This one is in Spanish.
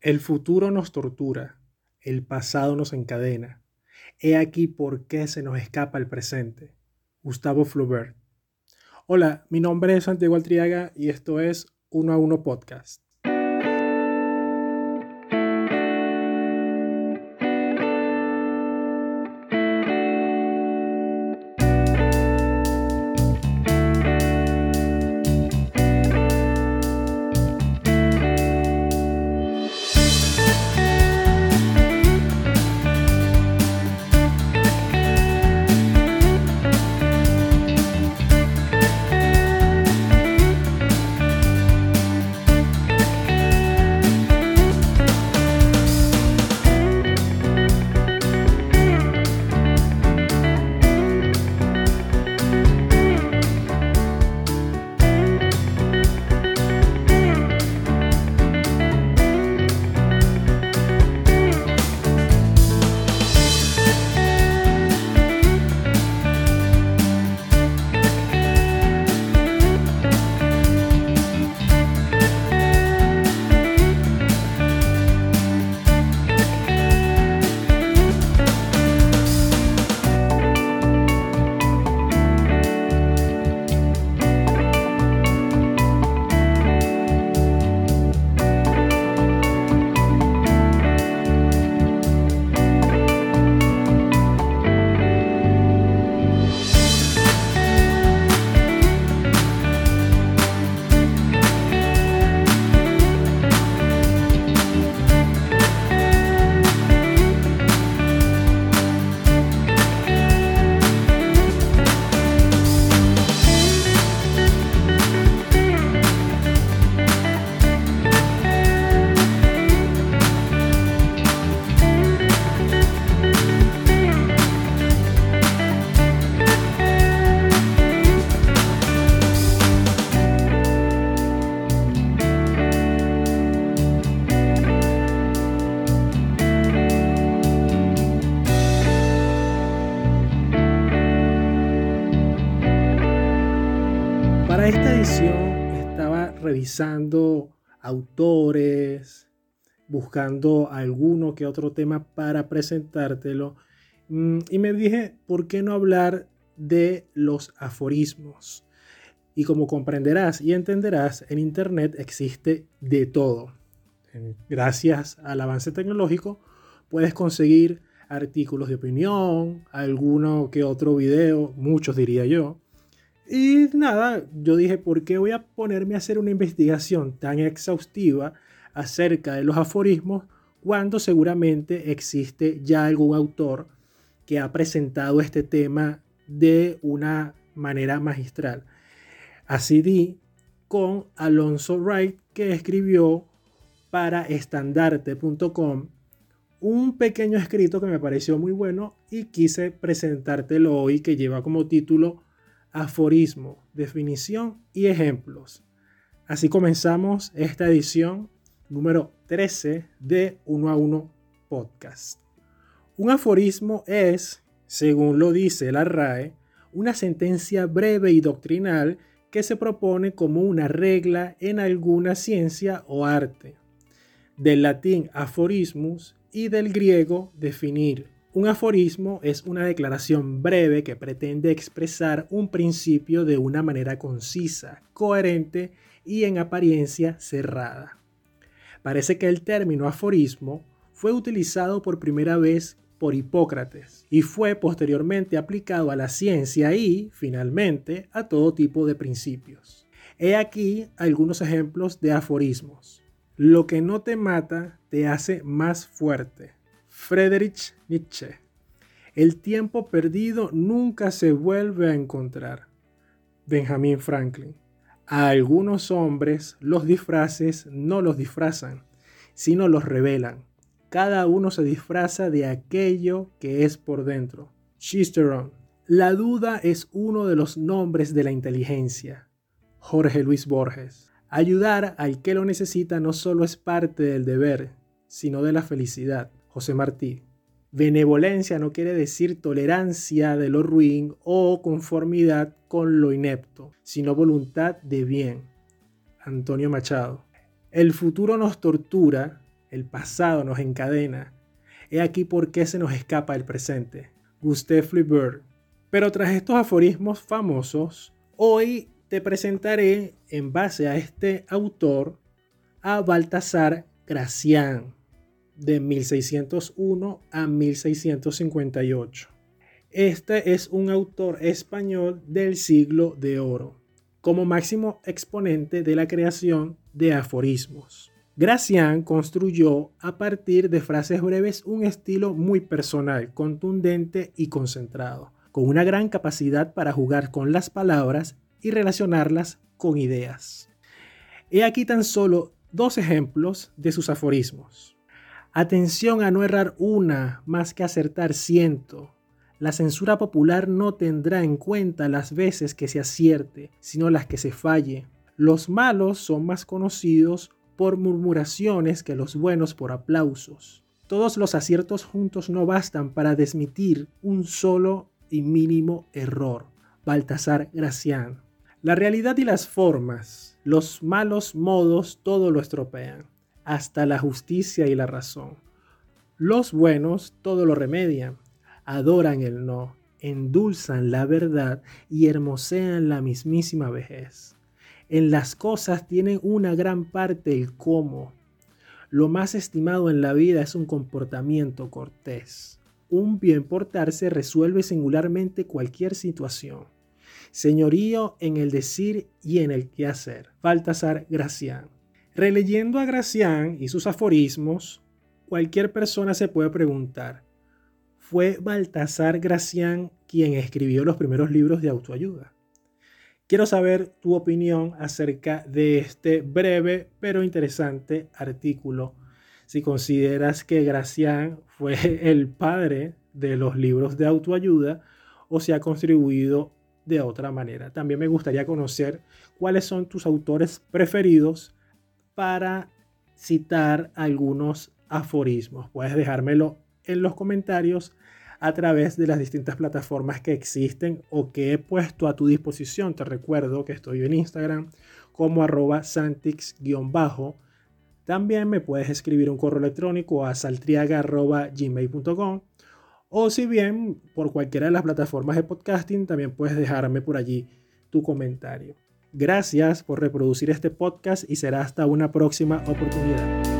El futuro nos tortura, el pasado nos encadena. He aquí por qué se nos escapa el presente. Gustavo Flaubert. Hola, mi nombre es Santiago Altriaga y esto es Uno a Uno Podcast. Revisando autores, buscando alguno que otro tema para presentártelo mm, y me dije, ¿por qué no hablar de los aforismos? Y como comprenderás y entenderás, en Internet existe de todo. Gracias al avance tecnológico puedes conseguir artículos de opinión, alguno que otro video, muchos diría yo, y nada, yo dije, ¿por qué voy a ponerme a hacer una investigación tan exhaustiva acerca de los aforismos cuando seguramente existe ya algún autor que ha presentado este tema de una manera magistral? Así di con Alonso Wright, que escribió para estandarte.com un pequeño escrito que me pareció muy bueno y quise presentártelo hoy que lleva como título aforismo, definición y ejemplos. Así comenzamos esta edición número 13 de 1 a 1 podcast. Un aforismo es, según lo dice la RAE, una sentencia breve y doctrinal que se propone como una regla en alguna ciencia o arte. Del latín aforismus y del griego definir, un aforismo es una declaración breve que pretende expresar un principio de una manera concisa, coherente y en apariencia cerrada. Parece que el término aforismo fue utilizado por primera vez por Hipócrates y fue posteriormente aplicado a la ciencia y, finalmente, a todo tipo de principios. He aquí algunos ejemplos de aforismos. Lo que no te mata te hace más fuerte. Friedrich Nietzsche. El tiempo perdido nunca se vuelve a encontrar. Benjamin Franklin. A algunos hombres los disfraces no los disfrazan, sino los revelan. Cada uno se disfraza de aquello que es por dentro. Chisteron. La duda es uno de los nombres de la inteligencia. Jorge Luis Borges. Ayudar al que lo necesita no solo es parte del deber, sino de la felicidad. José Martí. Benevolencia no quiere decir tolerancia de lo ruin o conformidad con lo inepto, sino voluntad de bien. Antonio Machado. El futuro nos tortura, el pasado nos encadena. He aquí por qué se nos escapa el presente. Gustave Flaubert. Pero tras estos aforismos famosos, hoy te presentaré, en base a este autor, a Baltasar Gracián, de 1601 a 1658. Este es un autor español del siglo de oro, como máximo exponente de la creación de aforismos. Gracián construyó a partir de frases breves un estilo muy personal, contundente y concentrado, con una gran capacidad para jugar con las palabras y relacionarlas con ideas. He aquí tan solo dos ejemplos de sus aforismos. Atención a no errar una más que acertar ciento. La censura popular no tendrá en cuenta las veces que se acierte, sino las que se falle. Los malos son más conocidos por murmuraciones que los buenos por aplausos. Todos los aciertos juntos no bastan para desmitir un solo y mínimo error. Baltasar Gracián. La realidad y las formas, los malos modos, todo lo estropean, hasta la justicia y la razón. Los buenos todo lo remedian, adoran el no, endulzan la verdad y hermosean la mismísima vejez. En las cosas tienen una gran parte el cómo. Lo más estimado en la vida es un comportamiento cortés. Un bien portarse resuelve singularmente cualquier situación. Señorío en el decir y en el qué hacer. Baltasar Gracián. Releyendo a Gracián y sus aforismos, cualquier persona se puede preguntar, ¿fue Baltasar Gracián quien escribió los primeros libros de autoayuda? Quiero saber tu opinión acerca de este breve pero interesante artículo. Si consideras que Gracián fue el padre de los libros de autoayuda o si ha contribuido de otra manera. También me gustaría conocer cuáles son tus autores preferidos para citar algunos aforismos. Puedes dejármelo en los comentarios a través de las distintas plataformas que existen o que he puesto a tu disposición. Te recuerdo que estoy en Instagram como arroba santix-bajo. También me puedes escribir un correo electrónico a saltriaga.gmail.com o si bien por cualquiera de las plataformas de podcasting también puedes dejarme por allí tu comentario. Gracias por reproducir este podcast y será hasta una próxima oportunidad.